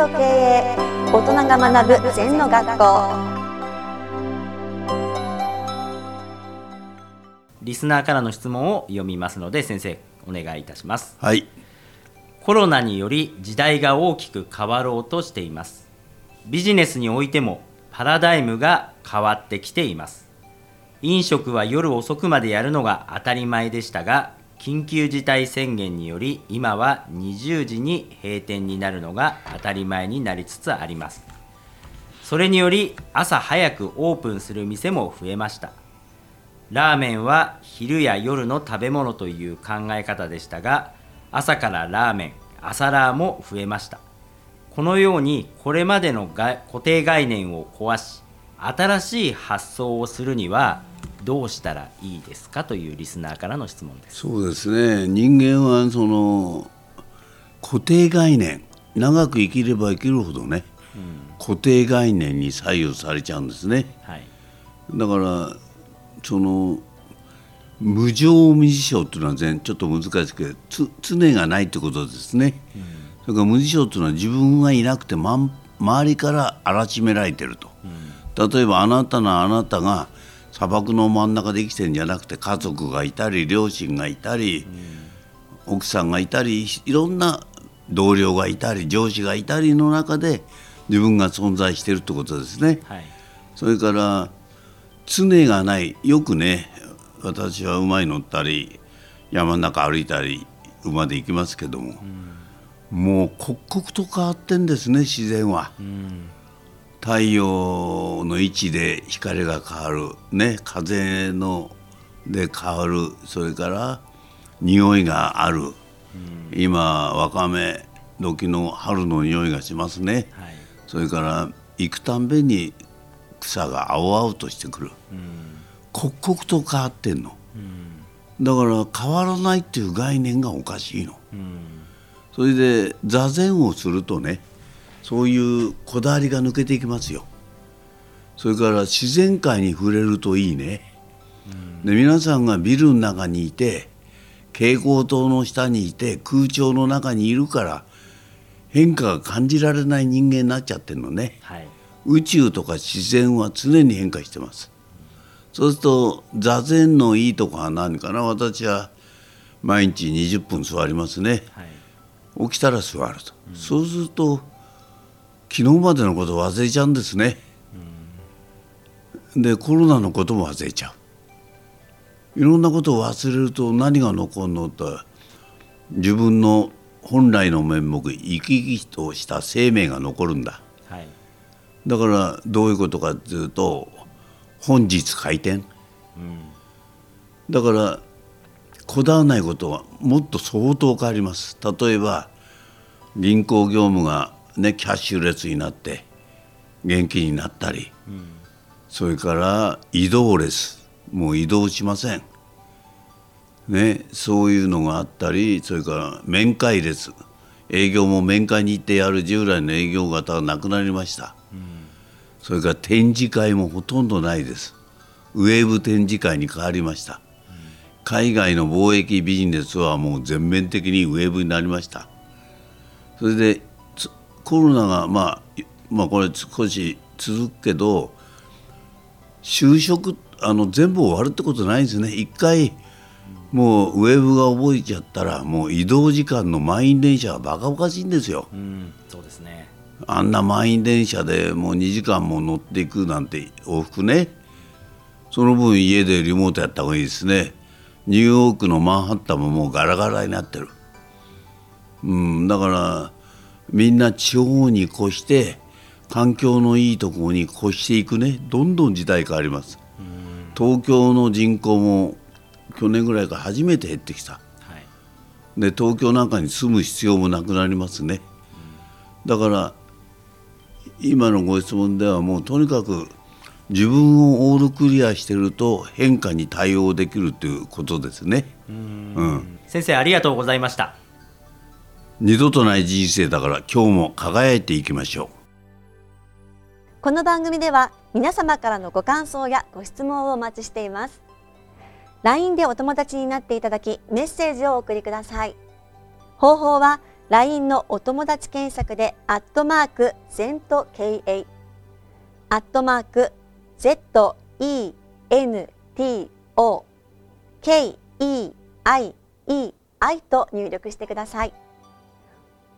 と経営大人が学ぶ禅の学校。リスナーからの質問を読みますので先生お願いいたします。はい。コロナにより時代が大きく変わろうとしています。ビジネスにおいてもパラダイムが変わってきています。飲食は夜遅くまでやるのが当たり前でしたが緊急事態宣言により今は20時に閉店になるのが当たり前になりつつあります。それにより朝早くオープンする店も増えました。ラーメンは昼や夜の食べ物という考え方でしたが朝からラーメン朝ラーも増えました。このようにこれまでの固定概念を壊し新しい発想をするにはどうしたらいいですかというリスナーからの質問です。そうですね。人間はその固定概念長く生きれば生きるほどね、固定概念に左右されちゃうんですね。はい。だからその無常無事象っていうのは全ちょっと難しいけどつ常がないってことですね、それから無事象っていうのは自分がいなくて、まん、周りからあらしめられてると、例えばあなたのあなたが砂漠の真ん中で生きてるんじゃなくて家族がいたり両親がいたり、奥さんがいたりいろんな同僚がいたり上司がいたりの中で自分が存在してるってことですね。はいそれから常がないよくね私は馬に乗ったり山の中歩いたり馬で行きますけども、もう刻々と変わってんですね自然は。太陽の位置で光が変わる、ね、風ので変わる。それから匂いがある、今わかめ時の春の匂いがしますね。はい。それから行くたんびに草が青々としてくる、刻々と変わってんの、だから変わらないっていう概念がおかしいの、それで座禅をするとねそういうこだわりが抜けていきますよ。それから自然界に触れるといいね、で皆さんがビルの中にいて蛍光灯の下にいて空調の中にいるから変化が感じられない人間になっちゃってるのね。はい。宇宙とか自然は常に変化してます。そうすると座禅のいいとこは何かな？私は毎日20分座りますね。はい。起きたら座ると、そうすると昨日までのこと忘れちゃうんですね、でコロナのことも忘れちゃう。いろんなことを忘れると何が残るのと自分の本来の面目生き生きとした生命が残るんだ。はい。だからどういうことかっていうと本日開店、だからこだわらないことはもっと相当変わります。例えば銀行業務がねキャッシュレスになって現金になったり、それから移動レス。もう移動しません。ね、そういうのがあったりそれから面会列。営業も面会に行ってやる。従来の営業型がなくなりました、それから展示会もほとんどないです。ウェーブ展示会に変わりました、海外の貿易ビジネスはもう全面的にウェーブになりました。それでコロナがまあいまあこれ少し続くけど就職あの全部終わるってことないんですね。一回もうウェーブが覚えちゃったらもう移動時間の満員電車はバカおかしいんですよ。うんそうですね。あんな満員電車でもう2時間も乗っていくなんて往復ね。その分家でリモートやった方がいいですね。ニューヨークのマンハッタンももうガラガラになってる。うんだからみんな地方に越して環境のいいところに越していくね。どんどん時代変わります。東京の人口も去年ぐらいから初めて減ってきた。はい。で東京なんかに住む必要もなくなりますね。だから今のご質問ではもうとにかく自分をオールクリアしてると変化に対応できるということですね。うん。先生ありがとうございました二度とない人生だから今日も輝いていきましょう。この番組では皆様からのご感想やご質問をお待ちしています。LINE でお友達になっていただきメッセージをお送りください。方法は LINE のお友達検索でアットマーク ZENTKA アットマーク ZENTO KEIEI と入力してください。